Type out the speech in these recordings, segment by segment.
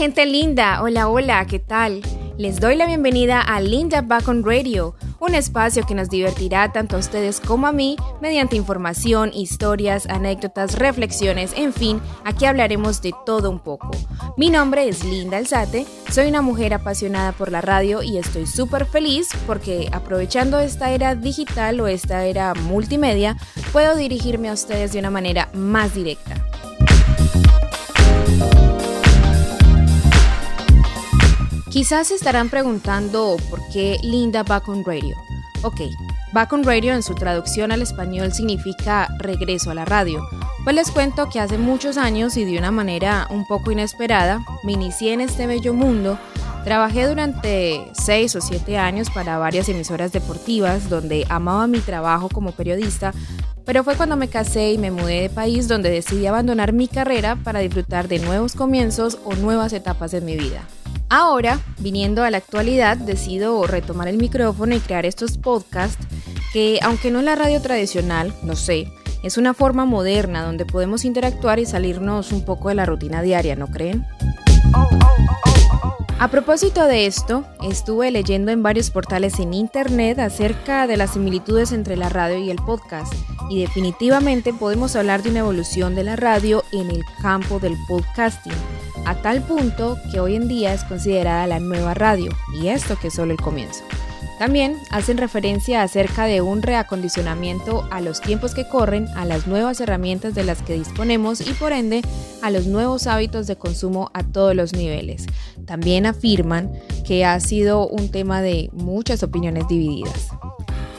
gente linda, hola, hola, ¿qué tal? Les doy la bienvenida a Linda Back on Radio, un espacio que nos divertirá tanto a ustedes como a mí mediante información, historias, anécdotas, reflexiones, en fin, aquí hablaremos de todo un poco. Mi nombre es Linda Alzate, soy una mujer apasionada por la radio y estoy súper feliz porque aprovechando esta era digital o esta era multimedia, puedo dirigirme a ustedes de una manera más directa. Quizás se estarán preguntando por qué Linda Back on Radio. Ok, Back on Radio en su traducción al español significa regreso a la radio. Pues les cuento que hace muchos años y de una manera un poco inesperada me inicié en este bello mundo. Trabajé durante 6 o 7 años para varias emisoras deportivas donde amaba mi trabajo como periodista, pero fue cuando me casé y me mudé de país donde decidí abandonar mi carrera para disfrutar de nuevos comienzos o nuevas etapas de mi vida. Ahora, viniendo a la actualidad, decido retomar el micrófono y crear estos podcasts que, aunque no es la radio tradicional, no sé, es una forma moderna donde podemos interactuar y salirnos un poco de la rutina diaria, ¿no creen? A propósito de esto, estuve leyendo en varios portales en internet acerca de las similitudes entre la radio y el podcast y definitivamente podemos hablar de una evolución de la radio en el campo del podcasting a tal punto que hoy en día es considerada la nueva radio, y esto que es solo el comienzo. También hacen referencia acerca de un reacondicionamiento a los tiempos que corren, a las nuevas herramientas de las que disponemos y por ende a los nuevos hábitos de consumo a todos los niveles. También afirman que ha sido un tema de muchas opiniones divididas.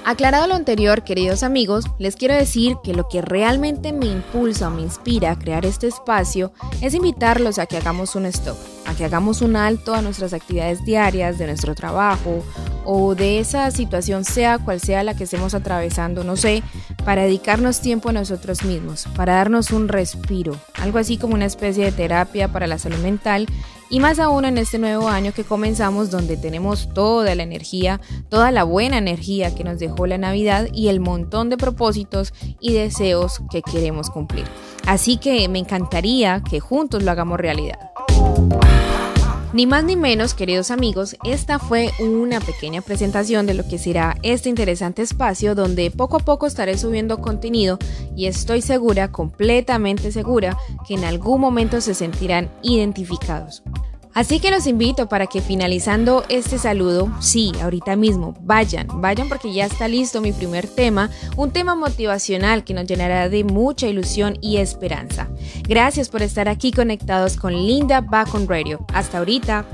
Aclarado lo anterior, queridos amigos, les quiero decir que lo que realmente me impulsa o me inspira a crear este espacio es invitarlos a que hagamos un stop, a que hagamos un alto a nuestras actividades diarias, de nuestro trabajo o de esa situación, sea cual sea la que estemos atravesando, no sé, para dedicarnos tiempo a nosotros mismos, para darnos un respiro, algo así como una especie de terapia para la salud mental y más aún en este nuevo año que comenzamos donde tenemos toda la energía, toda la buena energía que nos dejó la Navidad y el montón de propósitos y deseos que queremos cumplir. Así que me encantaría que juntos lo hagamos realidad. Ni más ni menos, queridos amigos, esta fue una pequeña presentación de lo que será este interesante espacio donde poco a poco estaré subiendo contenido y estoy segura, completamente segura, que en algún momento se sentirán identificados. Así que los invito para que finalizando este saludo, sí, ahorita mismo, vayan, vayan porque ya está listo mi primer tema, un tema motivacional que nos llenará de mucha ilusión y esperanza. Gracias por estar aquí conectados con Linda Back on Radio. Hasta ahorita.